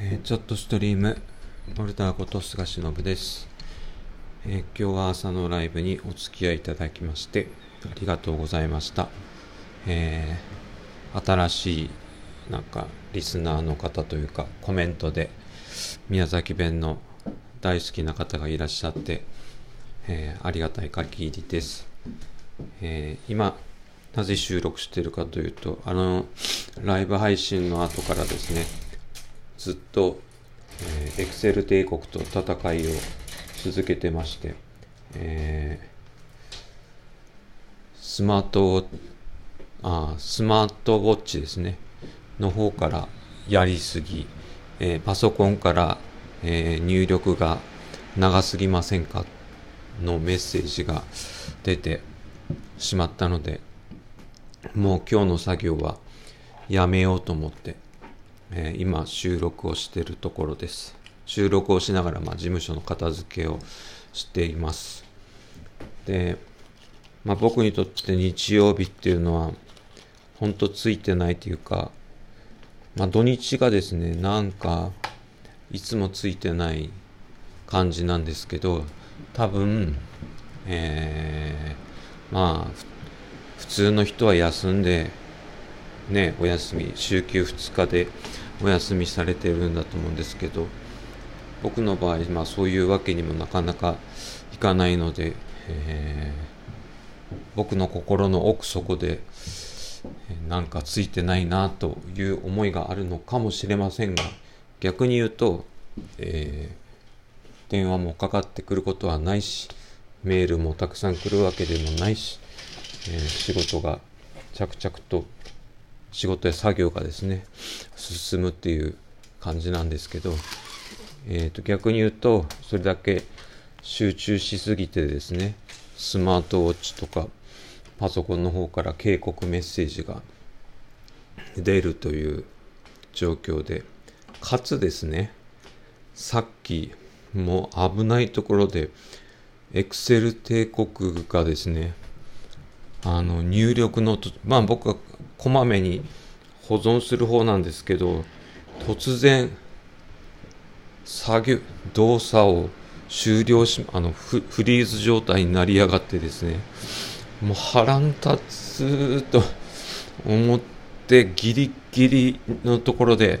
えー、ちょっとストリーム、モルターこと菅忍です、えー、今日は朝のライブにお付き合いいただきましてありがとうございました。えー、新しいなんかリスナーの方というかコメントで宮崎弁の大好きな方がいらっしゃって、え、ありがたい限りです。え、今なぜ収録しているかというとあのライブ配信の後からですねずっと、えー、エクセル帝国と戦いを続けてまして、えー、スマートあスマートウォッチですね。の方からやりすぎ、えー、パソコンから、えー、入力が長すぎませんか？のメッセージが出てしまったのでもう今日の作業はやめようと思ってえー、今収録をしてるところです。収録をしながら、まあ、事務所の片付けをしています。で、まあ、僕にとって日曜日っていうのは、ほんとついてないというか、まあ、土日がですね、なんか、いつもついてない感じなんですけど、多分、えー、まあ、普通の人は休んで、ね、お休み、週休2日でお休みされてるんだと思うんですけど、僕の場合、まあそういうわけにもなかなかいかないので、えー、僕の心の奥底で、なんかついてないなという思いがあるのかもしれませんが、逆に言うと、えー、電話もかかってくることはないし、メールもたくさん来るわけでもないし、えー、仕事が着々と仕事や作業がですね進むっていう感じなんですけど、えー、と逆に言うとそれだけ集中しすぎてですねスマートウォッチとかパソコンの方から警告メッセージが出るという状況でかつですねさっきもう危ないところでエクセル帝国がですねあの入力のまあ僕はこまめに保存する方なんですけど突然作業動作を終了しあのフリーズ状態になりやがってですねもう腹ん立つと思ってギリギリのところで、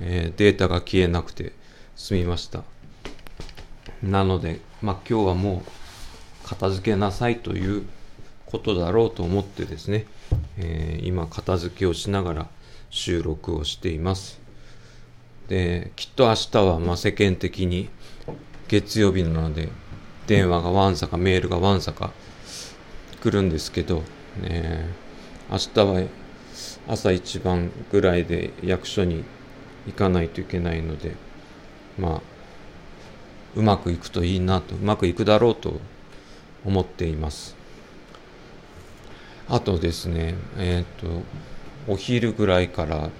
えー、データが消えなくて済みました。なので、まあ、今日はもう片付けなさいということだろうと思ってですねえー、今片付けをしながら収録をしています。できっと明日はま世間的に月曜日なので電話がわんさかメールがわんさか来るんですけど、ね、明日は朝一番ぐらいで役所に行かないといけないのでまあうまくいくといいなとうまくいくだろうと思っています。あとですね、えっ、ー、と、お昼ぐらいから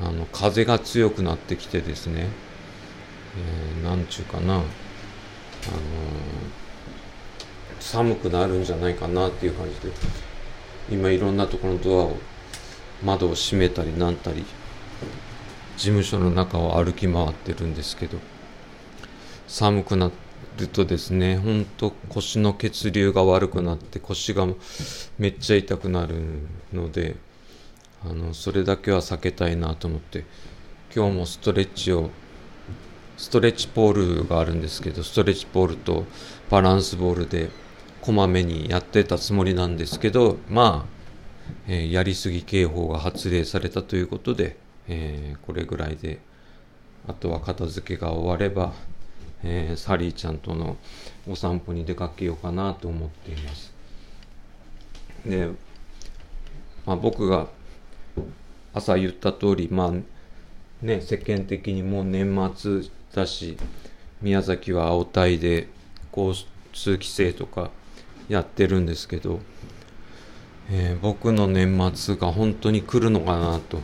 あの風が強くなってきてですね、えー、なんちゅうかな、あのー、寒くなるんじゃないかなっていう感じで、今いろんなところのドアを、窓を閉めたりなんたり、事務所の中を歩き回ってるんですけど、寒くなって、るとですね、ほんと腰の血流が悪くなって腰がめっちゃ痛くなるので、あの、それだけは避けたいなと思って、今日もストレッチを、ストレッチポールがあるんですけど、ストレッチポールとバランスボールでこまめにやってたつもりなんですけど、まあ、えー、やりすぎ警報が発令されたということで、えー、これぐらいで、あとは片付けが終われば、えー、サリーちゃんとのお散歩に出かけようかなと思っています。で、まあ、僕が朝言った通り、まあね、世間的にもう年末だし、宮崎は青帯で交通規制とかやってるんですけど、えー、僕の年末が本当に来るのかなと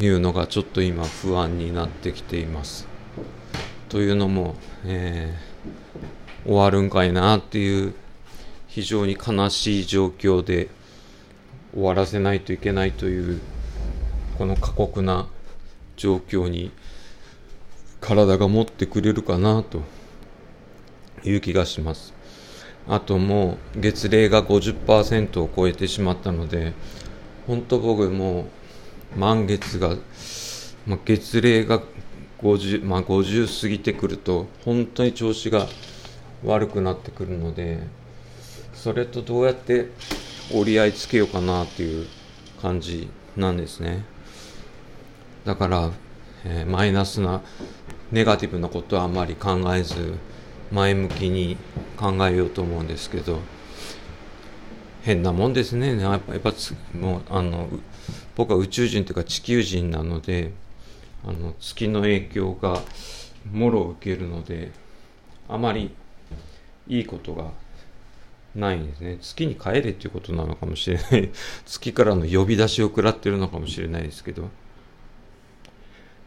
いうのがちょっと今不安になってきています。というのも、えー、終わるんかいなっていう非常に悲しい状況で終わらせないといけないというこの過酷な状況に体が持ってくれるかなという気がします。あともう月齢が50%を超えてしまったので本当僕もう満月が、まあ、月齢が50、まあ、50過ぎてくると本当に調子が悪くなってくるのでそれとどうやって折り合いつけようかなっていう感じなんですね。だから、えー、マイナスなネガティブなことはあまり考えず前向きに考えようと思うんですけど変なもんですね。やっぱやっぱもうあの僕は宇宙人というか地球人なのであの月の影響がもろ受けるのであまりいいことがないんですね。月に帰れっていうことなのかもしれない。月からの呼び出しを食らってるのかもしれないですけど。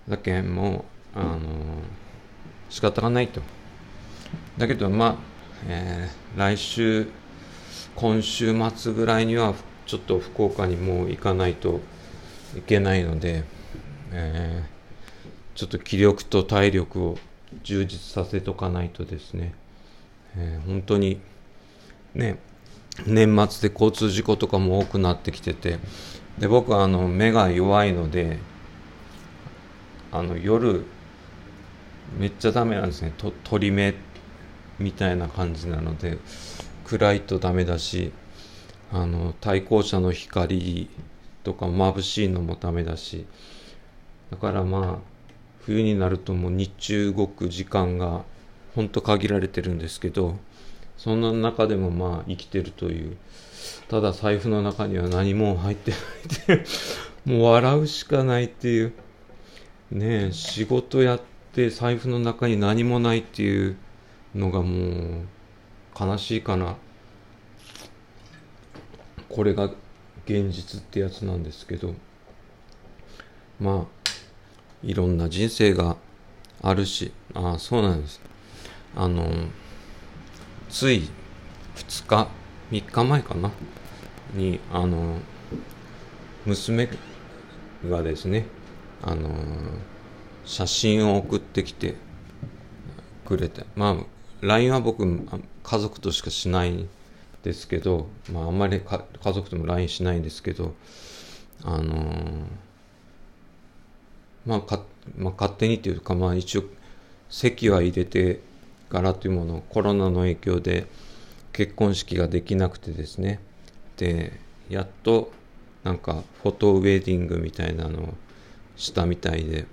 だけもうあの仕方がないと。だけどまあ、えー、来週今週末ぐらいにはちょっと福岡にもう行かないといけないので、え、ちょっと気力と体力を充実させとかないとですね、えー、本当にね年末で交通事故とかも多くなってきててで僕はあの目が弱いのであの夜めっちゃダメなんですね。と鳥目みたいな感じなので暗いとダメだしあの対向車の光とか眩しいのもダメだしだからまあ冬になるともう日中動く時間がほんと限られてるんですけどそんな中でもまあ生きてるという。ただ財布の中には何も入ってないっていう。もう笑うしかないっていう。ねえ仕事やって財布の中に何もないっていうのがもう悲しいかな。これが現実ってやつなんですけど。まあいろんな人生があるしああそうなんです。あのつい2日3日前かな？にあの娘がですねあの写真を送ってきてくれてまあ LINE は僕家族としかしないですけど、まあ、あんまり家族とも LINE しないんですけどあのー、まあか、まあ、勝手にというかまあ一応籍は入れてからというものコロナの影響で結婚式ができなくてですね。でやっとなんかフォトウェディングみたいなのをしたみたいで。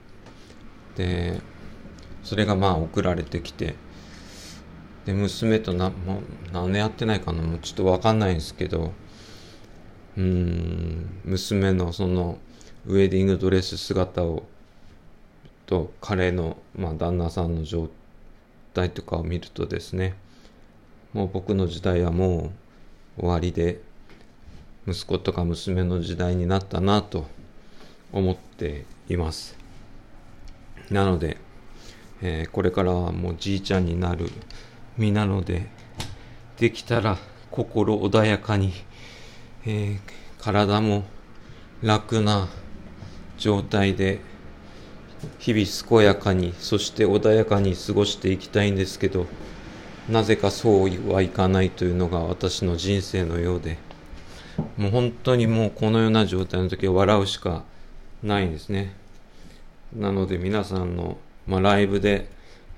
でそれがまあ送られてきて。で娘となもう何年やってないかなもうちょっと分かんないんですけど。うん娘のそのウェディングドレス姿をと彼の、まあ、旦那さんの状態とかを見るとですねもう僕の時代はもう終わりで息子とか娘の時代になったなと思っています。なので、えー、これからはもうじいちゃんになる身なのでできたら心穏やかに、えー、体も楽な状態で日々健やかにそして穏やかに過ごしていきたいんですけどなぜかそうはいかないというのが私の人生のようでもう本当にもうこのような状態の時は笑うしかないんですね。なので皆さんの、まあ、ライブで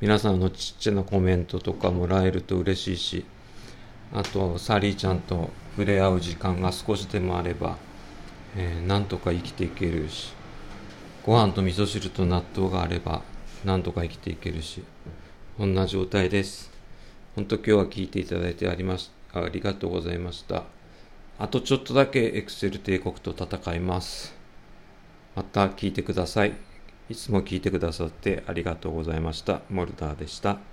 皆さんのちっちゃなコメントとかもらえると嬉しいしあとサリーちゃんと触れ合う時間が少しでもあれば、えー、なんとか生きていけるしご飯と味噌汁と納豆があればなんとか生きていけるしこんな状態です本当今日は聞いていただいてありますありがとうございましたあとちょっとだけエクセル帝国と戦いますまた聞いてくださいいつも聞いてくださってありがとうございました。モルダーでした。